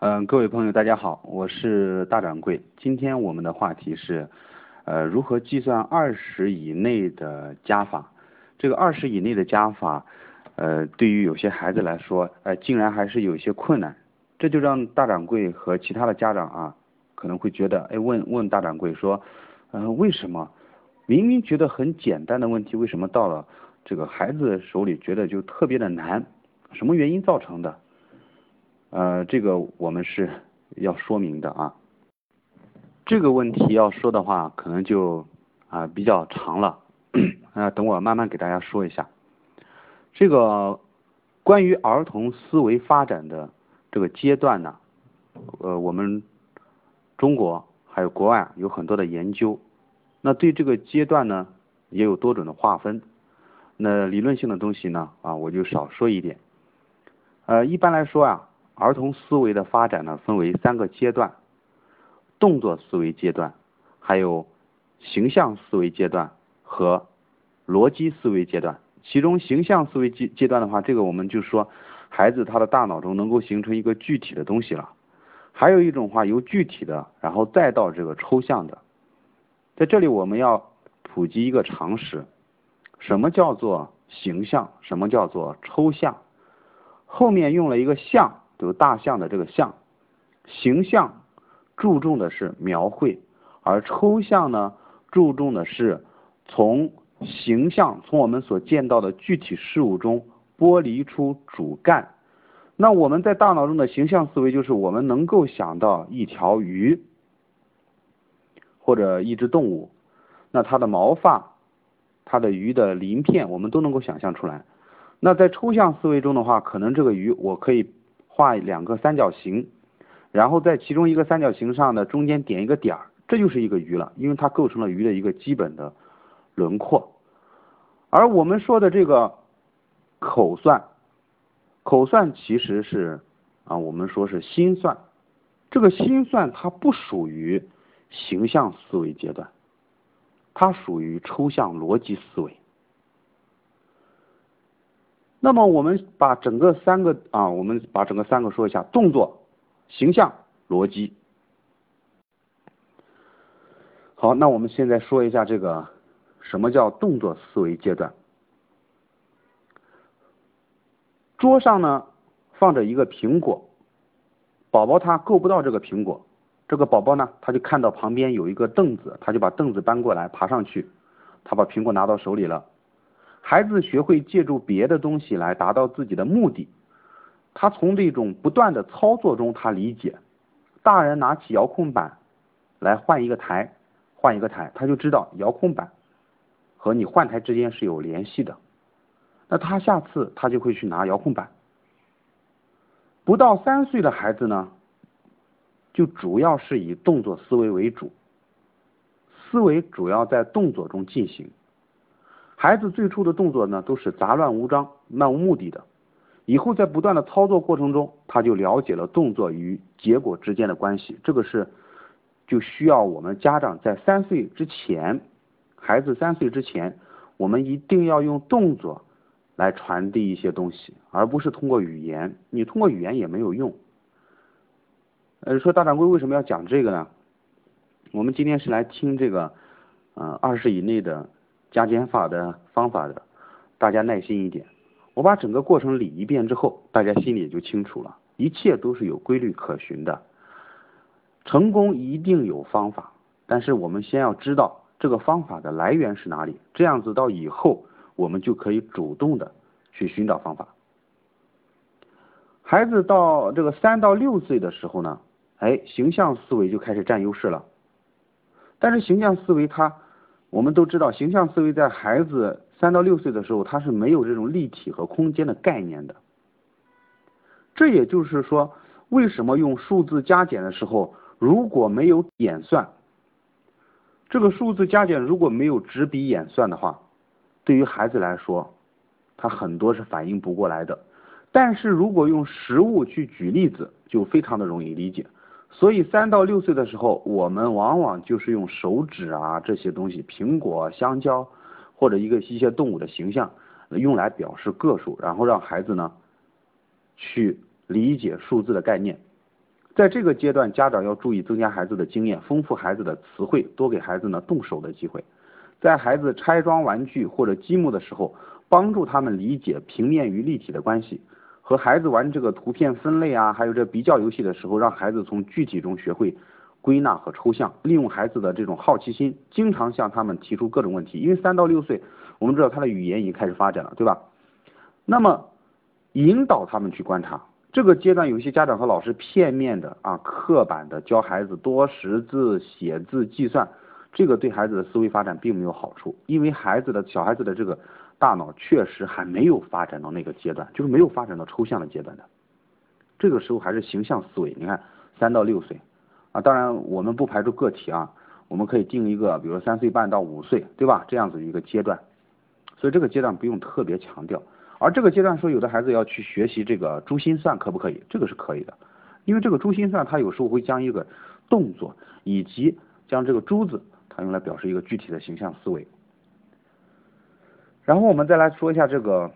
嗯，各位朋友，大家好，我是大掌柜。今天我们的话题是，呃，如何计算二十以内的加法？这个二十以内的加法，呃，对于有些孩子来说，呃，竟然还是有些困难。这就让大掌柜和其他的家长啊，可能会觉得，哎，问问大掌柜说，嗯，为什么明明觉得很简单的问题，为什么到了这个孩子手里觉得就特别的难？什么原因造成的？呃，这个我们是要说明的啊。这个问题要说的话，可能就啊比较长了，啊，等我慢慢给大家说一下。这个关于儿童思维发展的这个阶段呢，呃，我们中国还有国外有很多的研究，那对这个阶段呢也有多种的划分。那理论性的东西呢，啊，我就少说一点。呃，一般来说啊。儿童思维的发展呢，分为三个阶段：动作思维阶段，还有形象思维阶段和逻辑思维阶段。其中形象思维阶阶段的话，这个我们就说孩子他的大脑中能够形成一个具体的东西了。还有一种话，由具体的，然后再到这个抽象的。在这里我们要普及一个常识：什么叫做形象？什么叫做抽象？后面用了一个象。有大象的这个象，形象注重的是描绘，而抽象呢注重的是从形象从我们所见到的具体事物中剥离出主干。那我们在大脑中的形象思维就是我们能够想到一条鱼或者一只动物，那它的毛发、它的鱼的鳞片，我们都能够想象出来。那在抽象思维中的话，可能这个鱼我可以。画两个三角形，然后在其中一个三角形上的中间点一个点儿，这就是一个鱼了，因为它构成了鱼的一个基本的轮廓。而我们说的这个口算，口算其实是啊，我们说是心算，这个心算它不属于形象思维阶段，它属于抽象逻辑思维。那么我们把整个三个啊，我们把整个三个说一下：动作、形象、逻辑。好，那我们现在说一下这个什么叫动作思维阶段。桌上呢放着一个苹果，宝宝他够不到这个苹果，这个宝宝呢他就看到旁边有一个凳子，他就把凳子搬过来爬上去，他把苹果拿到手里了。孩子学会借助别的东西来达到自己的目的，他从这种不断的操作中，他理解，大人拿起遥控板来换一个台，换一个台，他就知道遥控板和你换台之间是有联系的，那他下次他就会去拿遥控板。不到三岁的孩子呢，就主要是以动作思维为主，思维主要在动作中进行。孩子最初的动作呢，都是杂乱无章、漫无目的的。以后在不断的操作过程中，他就了解了动作与结果之间的关系。这个是就需要我们家长在三岁之前，孩子三岁之前，我们一定要用动作来传递一些东西，而不是通过语言。你通过语言也没有用。呃，说大掌柜为什么要讲这个呢？我们今天是来听这个，呃，二十以内的。加减法的方法的，大家耐心一点。我把整个过程理一遍之后，大家心里也就清楚了。一切都是有规律可循的，成功一定有方法。但是我们先要知道这个方法的来源是哪里，这样子到以后我们就可以主动的去寻找方法。孩子到这个三到六岁的时候呢，哎，形象思维就开始占优势了。但是形象思维它。我们都知道，形象思维在孩子三到六岁的时候，他是没有这种立体和空间的概念的。这也就是说，为什么用数字加减的时候，如果没有演算，这个数字加减如果没有纸笔演算的话，对于孩子来说，他很多是反应不过来的。但是如果用实物去举例子，就非常的容易理解。所以三到六岁的时候，我们往往就是用手指啊这些东西，苹果、香蕉或者一个一些动物的形象，用来表示个数，然后让孩子呢去理解数字的概念。在这个阶段，家长要注意增加孩子的经验，丰富孩子的词汇，多给孩子呢动手的机会。在孩子拆装玩具或者积木的时候，帮助他们理解平面与立体的关系。和孩子玩这个图片分类啊，还有这比较游戏的时候，让孩子从具体中学会归纳和抽象，利用孩子的这种好奇心，经常向他们提出各种问题。因为三到六岁，我们知道他的语言已经开始发展了，对吧？那么引导他们去观察。这个阶段，有些家长和老师片面的啊、刻板的教孩子多识字、写字、计算，这个对孩子的思维发展并没有好处，因为孩子的小孩子的这个。大脑确实还没有发展到那个阶段，就是没有发展到抽象的阶段的。这个时候还是形象思维。你看，三到六岁啊，当然我们不排除个体啊，我们可以定一个，比如三岁半到五岁，对吧？这样子一个阶段。所以这个阶段不用特别强调。而这个阶段说，有的孩子要去学习这个珠心算，可不可以？这个是可以的，因为这个珠心算它有时候会将一个动作以及将这个珠子，它用来表示一个具体的形象思维。然后我们再来说一下这个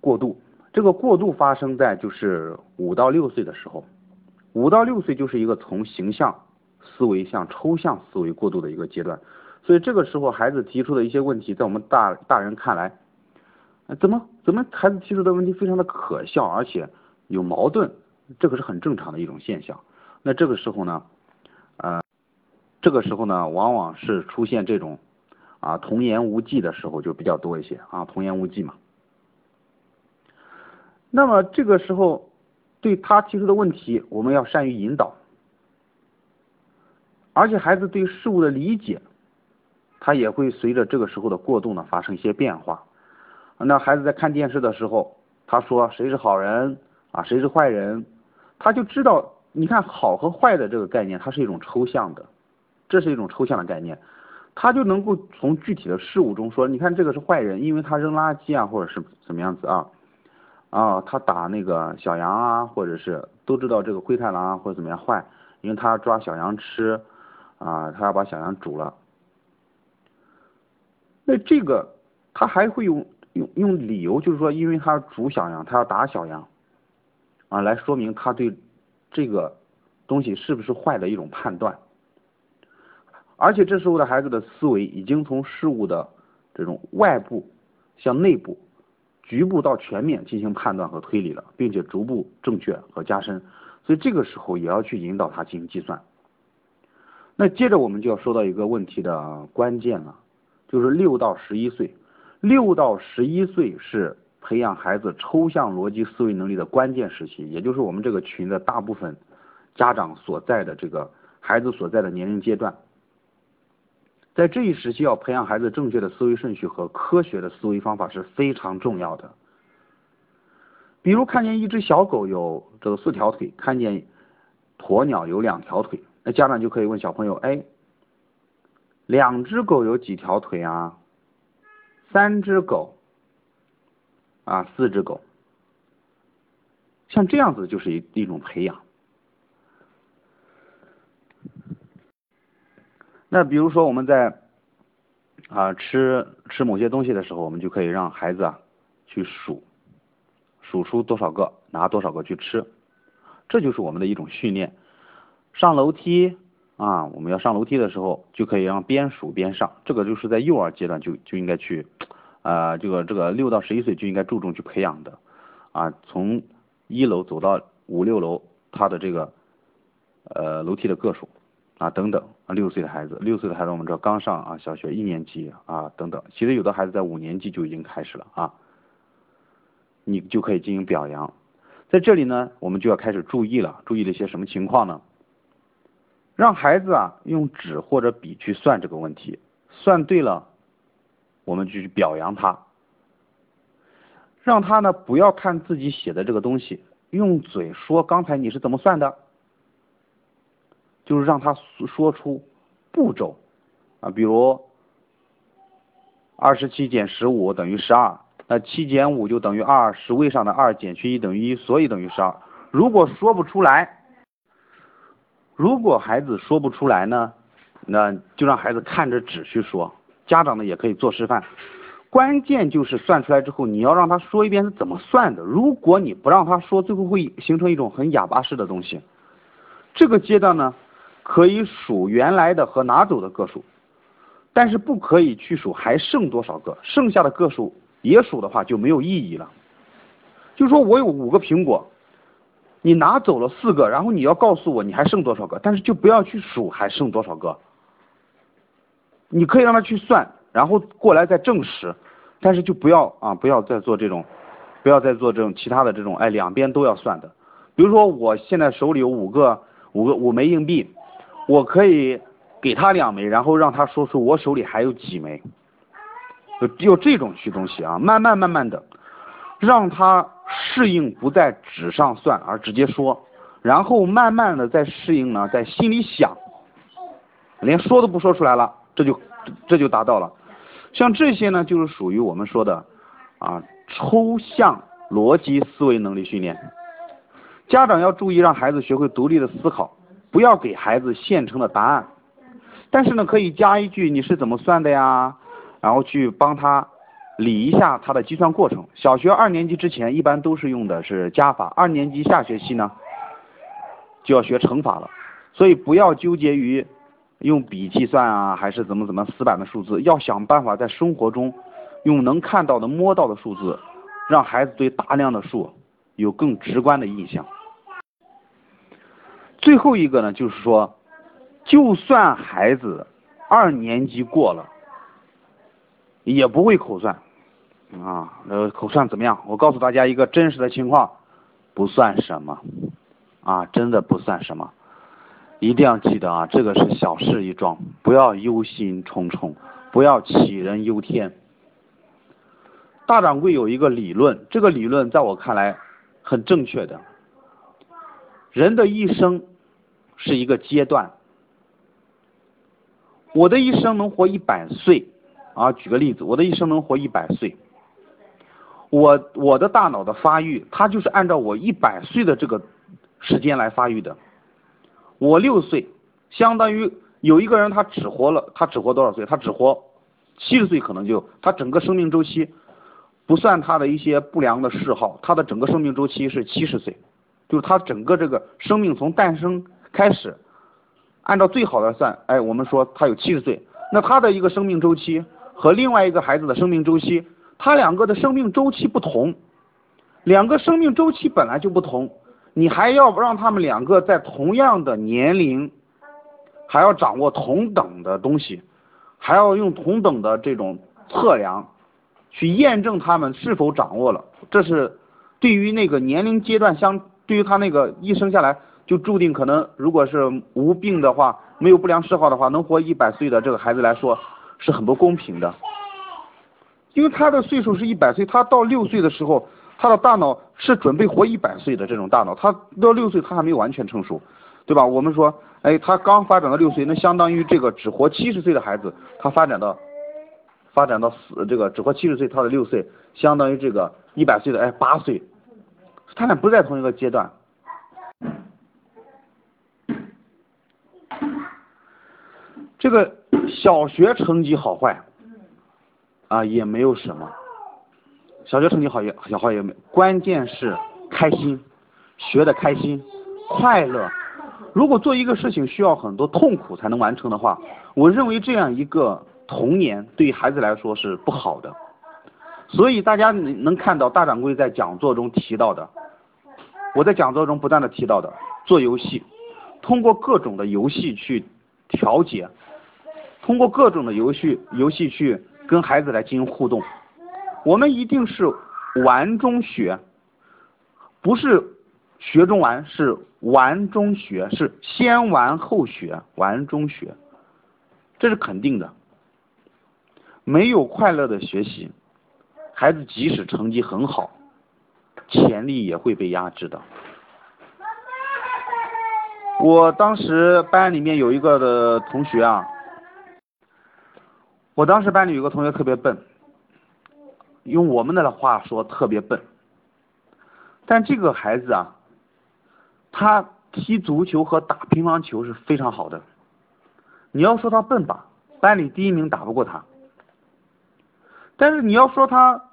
过渡，这个过渡发生在就是五到六岁的时候，五到六岁就是一个从形象思维向抽象思维过渡的一个阶段，所以这个时候孩子提出的一些问题，在我们大大人看来，怎么怎么孩子提出的问题非常的可笑，而且有矛盾，这个是很正常的一种现象。那这个时候呢，呃，这个时候呢，往往是出现这种。啊，童言无忌的时候就比较多一些啊，童言无忌嘛。那么这个时候对他提出的问题，我们要善于引导，而且孩子对事物的理解，他也会随着这个时候的过渡呢发生一些变化。那孩子在看电视的时候，他说谁是好人啊，谁是坏人，他就知道，你看好和坏的这个概念，它是一种抽象的，这是一种抽象的概念。他就能够从具体的事物中说，你看这个是坏人，因为他扔垃圾啊，或者是怎么样子啊，啊，他打那个小羊啊，或者是都知道这个灰太狼啊或者怎么样坏，因为他要抓小羊吃，啊，他要把小羊煮了。那这个他还会用用用理由，就是说，因为他煮小羊，他要打小羊，啊，来说明他对这个东西是不是坏的一种判断。而且这时候的孩子的思维已经从事物的这种外部向内部、局部到全面进行判断和推理了，并且逐步正确和加深。所以这个时候也要去引导他进行计算。那接着我们就要说到一个问题的关键了，就是六到十一岁。六到十一岁是培养孩子抽象逻辑思维能力的关键时期，也就是我们这个群的大部分家长所在的这个孩子所在的年龄阶段。在这一时期，要培养孩子正确的思维顺序和科学的思维方法是非常重要的。比如，看见一只小狗有这个四条腿，看见鸵鸟有两条腿，那家长就可以问小朋友：哎，两只狗有几条腿啊？三只狗啊，四只狗，像这样子就是一一种培养。那比如说我们在啊吃吃某些东西的时候，我们就可以让孩子啊去数，数出多少个，拿多少个去吃，这就是我们的一种训练。上楼梯啊，我们要上楼梯的时候，就可以让边数边上，这个就是在幼儿阶段就就应该去啊这个这个六到十一岁就应该注重去培养的啊，从一楼走到五六楼，他的这个呃楼梯的个数。啊，等等啊，六岁的孩子，六岁的孩子，我们知道刚上啊小学一年级啊，等等，其实有的孩子在五年级就已经开始了啊，你就可以进行表扬。在这里呢，我们就要开始注意了，注意了一些什么情况呢？让孩子啊用纸或者笔去算这个问题，算对了，我们就去表扬他，让他呢不要看自己写的这个东西，用嘴说刚才你是怎么算的。就是让他说出步骤啊，比如二十七减十五等于十二，那七减五就等于二，十位上的二减去一等于一，所以等于十二。如果说不出来，如果孩子说不出来呢，那就让孩子看着纸去说，家长呢也可以做示范。关键就是算出来之后，你要让他说一遍是怎么算的。如果你不让他说，最后会形成一种很哑巴式的东西。这个阶段呢，可以数原来的和拿走的个数，但是不可以去数还剩多少个，剩下的个数也数的话就没有意义了。就说我有五个苹果，你拿走了四个，然后你要告诉我你还剩多少个，但是就不要去数还剩多少个。你可以让他去算，然后过来再证实，但是就不要啊，不要再做这种，不要再做这种其他的这种，哎，两边都要算的。比如说我现在手里有五个五个五枚硬币，我可以给他两枚，然后让他说出我手里还有几枚，就有这种去东西啊，慢慢慢慢的让他适应不在纸上算，而直接说，然后慢慢的再适应呢，在心里想，连说都不说出来了。这就这就达到了，像这些呢，就是属于我们说的啊抽象逻辑思维能力训练。家长要注意让孩子学会独立的思考，不要给孩子现成的答案，但是呢，可以加一句你是怎么算的呀，然后去帮他理一下他的计算过程。小学二年级之前一般都是用的是加法，二年级下学期呢就要学乘法了，所以不要纠结于。用笔计算啊，还是怎么怎么死板的数字？要想办法在生活中用能看到的、摸到的数字，让孩子对大量的数有更直观的印象。最后一个呢，就是说，就算孩子二年级过了，也不会口算啊。呃，口算怎么样？我告诉大家一个真实的情况，不算什么啊，真的不算什么。一定要记得啊，这个是小事一桩，不要忧心忡忡，不要杞人忧天。大掌柜有一个理论，这个理论在我看来很正确的。人的一生是一个阶段，我的一生能活一百岁啊，举个例子，我的一生能活一百岁，我我的大脑的发育，它就是按照我一百岁的这个时间来发育的。我六岁，相当于有一个人他只活了，他只活多少岁？他只活七十岁，可能就他整个生命周期不算他的一些不良的嗜好，他的整个生命周期是七十岁，就是他整个这个生命从诞生开始，按照最好的算，哎，我们说他有七十岁，那他的一个生命周期和另外一个孩子的生命周期，他两个的生命周期不同，两个生命周期本来就不同。你还要让他们两个在同样的年龄，还要掌握同等的东西，还要用同等的这种测量去验证他们是否掌握了。这是对于那个年龄阶段相，对于他那个一生下来就注定可能，如果是无病的话，没有不良嗜好的话，能活一百岁的这个孩子来说是很不公平的，因为他的岁数是一百岁，他到六岁的时候。他的大脑是准备活一百岁的这种大脑，他到六岁他还没有完全成熟，对吧？我们说，哎，他刚发展到六岁，那相当于这个只活七十岁的孩子，他发展到发展到死这个只活七十岁，他的六岁相当于这个一百岁的哎八岁，他俩不在同一个阶段。这个小学成绩好坏啊也没有什么。小学成绩好也小好也没，关键是开心，学的开心，快乐。如果做一个事情需要很多痛苦才能完成的话，我认为这样一个童年对于孩子来说是不好的。所以大家能能看到大掌柜在讲座中提到的，我在讲座中不断的提到的，做游戏，通过各种的游戏去调节，通过各种的游戏游戏去跟孩子来进行互动。我们一定是玩中学，不是学中玩，是玩中学，是先玩后学，玩中学，这是肯定的。没有快乐的学习，孩子即使成绩很好，潜力也会被压制的。我当时班里面有一个的同学啊，我当时班里有个同学特别笨。用我们的话说，特别笨。但这个孩子啊，他踢足球和打乒乓球是非常好的。你要说他笨吧，班里第一名打不过他。但是你要说他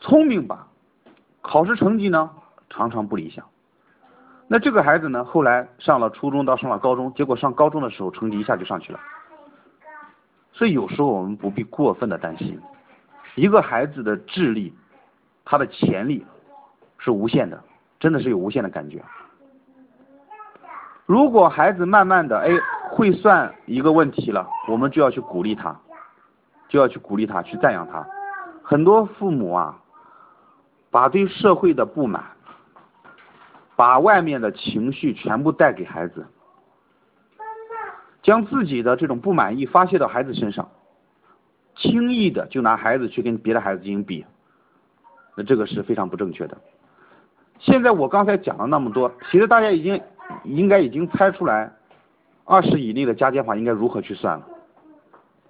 聪明吧，考试成绩呢常常不理想。那这个孩子呢，后来上了初中到上了高中，结果上高中的时候成绩一下就上去了。所以有时候我们不必过分的担心，一个孩子的智力，他的潜力是无限的，真的是有无限的感觉。如果孩子慢慢的哎会算一个问题了，我们就要去鼓励他，就要去鼓励他，去赞扬他。很多父母啊，把对社会的不满，把外面的情绪全部带给孩子。将自己的这种不满意发泄到孩子身上，轻易的就拿孩子去跟别的孩子进行比，那这个是非常不正确的。现在我刚才讲了那么多，其实大家已经应该已经猜出来，二十以内的加减法应该如何去算了。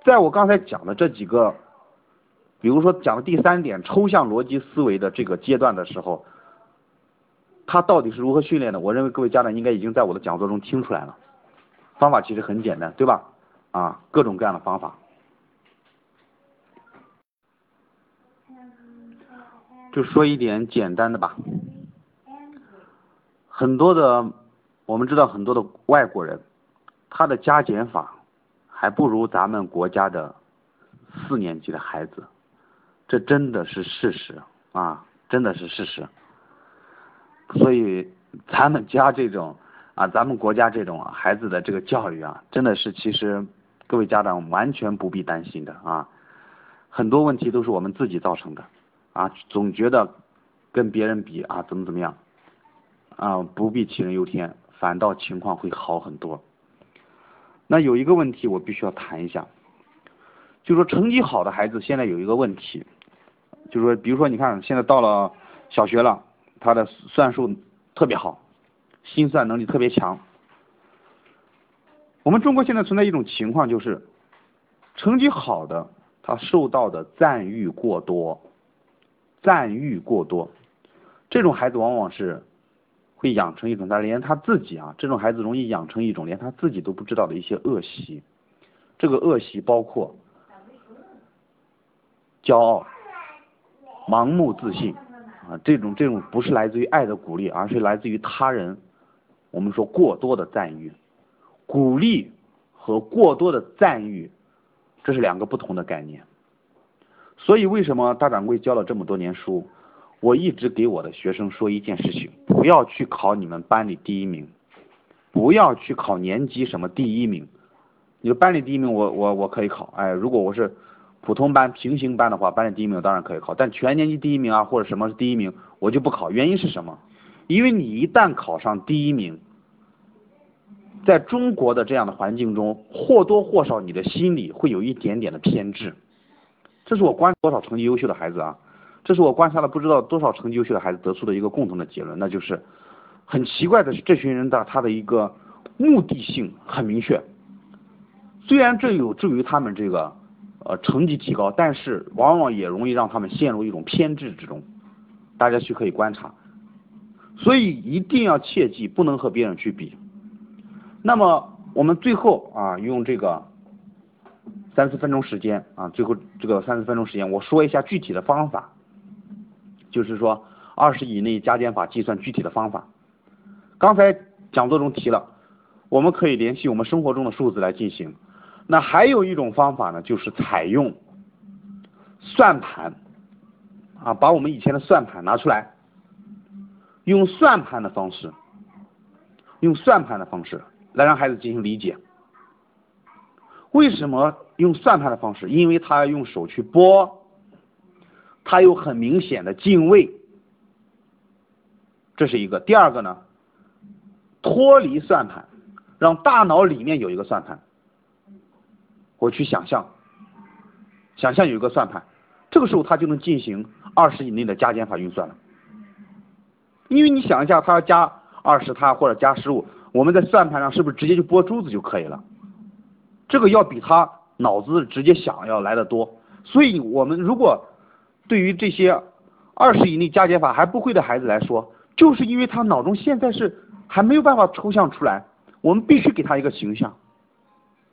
在我刚才讲的这几个，比如说讲的第三点抽象逻辑思维的这个阶段的时候，他到底是如何训练的？我认为各位家长应该已经在我的讲座中听出来了。方法其实很简单，对吧？啊，各种各样的方法，就说一点简单的吧。很多的，我们知道很多的外国人，他的加减法还不如咱们国家的四年级的孩子，这真的是事实啊，真的是事实。所以咱们家这种。啊，咱们国家这种啊孩子的这个教育啊，真的是其实各位家长完全不必担心的啊，很多问题都是我们自己造成的啊，总觉得跟别人比啊怎么怎么样啊，不必杞人忧天，反倒情况会好很多。那有一个问题我必须要谈一下，就说成绩好的孩子现在有一个问题，就是说，比如说你看现在到了小学了，他的算术特别好。心算能力特别强。我们中国现在存在一种情况，就是成绩好的他受到的赞誉过多，赞誉过多，这种孩子往往是会养成一种他连他自己啊，这种孩子容易养成一种连他自己都不知道的一些恶习。这个恶习包括骄傲、盲目自信啊，这种这种不是来自于爱的鼓励，而是来自于他人。我们说过多的赞誉、鼓励和过多的赞誉，这是两个不同的概念。所以为什么大掌柜教了这么多年书，我一直给我的学生说一件事情：不要去考你们班里第一名，不要去考年级什么第一名。你说班里第一名，我我我可以考，哎，如果我是普通班、平行班的话，班里第一名当然可以考，但全年级第一名啊，或者什么是第一名，我就不考。原因是什么？因为你一旦考上第一名，在中国的这样的环境中，或多或少你的心里会有一点点的偏执。这是我观多少成绩优秀的孩子啊，这是我观察了不知道多少成绩优秀的孩子得出的一个共同的结论，那就是很奇怪的是，这群人的他的一个目的性很明确。虽然这有助于他们这个呃成绩提高，但是往往也容易让他们陷入一种偏执之中。大家去可以观察。所以一定要切记，不能和别人去比。那么我们最后啊，用这个三四分钟时间啊，最后这个三四分钟时间，我说一下具体的方法，就是说二十以内加减法计算具体的方法。刚才讲座中提了，我们可以联系我们生活中的数字来进行。那还有一种方法呢，就是采用算盘啊，把我们以前的算盘拿出来。用算盘的方式，用算盘的方式来让孩子进行理解。为什么用算盘的方式？因为他要用手去拨，他有很明显的进位，这是一个。第二个呢，脱离算盘，让大脑里面有一个算盘，我去想象，想象有一个算盘，这个时候他就能进行二十以内的加减法运算了。因为你想一下，他要加二十，他或者加十五，我们在算盘上是不是直接就拨珠子就可以了？这个要比他脑子直接想要来的多。所以，我们如果对于这些二十以内加减法还不会的孩子来说，就是因为他脑中现在是还没有办法抽象出来，我们必须给他一个形象，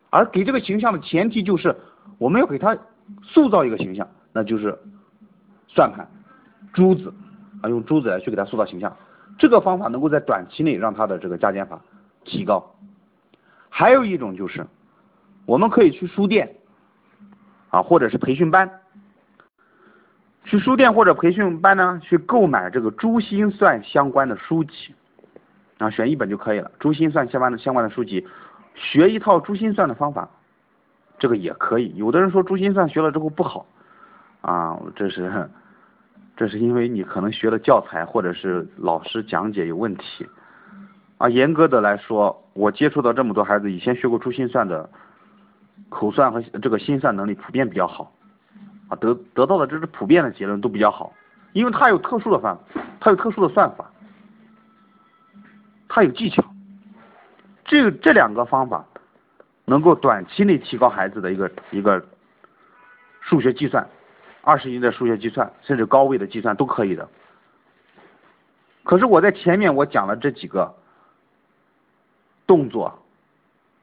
而给这个形象的前提就是我们要给他塑造一个形象，那就是算盘珠子。啊，用珠子来去给他塑造形象，这个方法能够在短期内让他的这个加减法提高。还有一种就是，我们可以去书店啊，或者是培训班，去书店或者培训班呢，去购买这个珠心算相关的书籍啊，选一本就可以了。珠心算相关的相关的书籍，学一套珠心算的方法，这个也可以。有的人说珠心算学了之后不好啊，这是。这是因为你可能学的教材或者是老师讲解有问题啊。严格的来说，我接触到这么多孩子，以前学过珠心算的，口算和这个心算能力普遍比较好啊，得得到的这是普遍的结论都比较好，因为他有特殊的方，他有特殊的算法，他有技巧，这这两个方法能够短期内提高孩子的一个一个数学计算。二十一的数学计算，甚至高位的计算都可以的。可是我在前面我讲了这几个动作、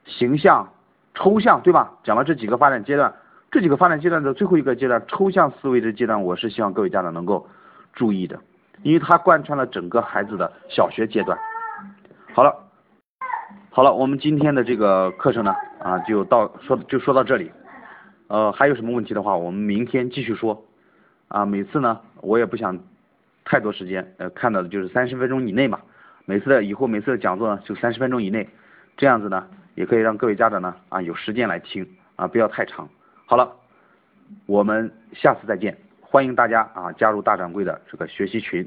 形象、抽象，对吧？讲了这几个发展阶段，这几个发展阶段的最后一个阶段，抽象思维的阶段，我是希望各位家长能够注意的，因为它贯穿了整个孩子的小学阶段。好了，好了，我们今天的这个课程呢，啊，就到说就说到这里。呃，还有什么问题的话，我们明天继续说。啊，每次呢，我也不想太多时间，呃，看到的就是三十分钟以内嘛。每次的以后每次的讲座呢，就三十分钟以内，这样子呢，也可以让各位家长呢，啊，有时间来听，啊，不要太长。好了，我们下次再见，欢迎大家啊加入大掌柜的这个学习群。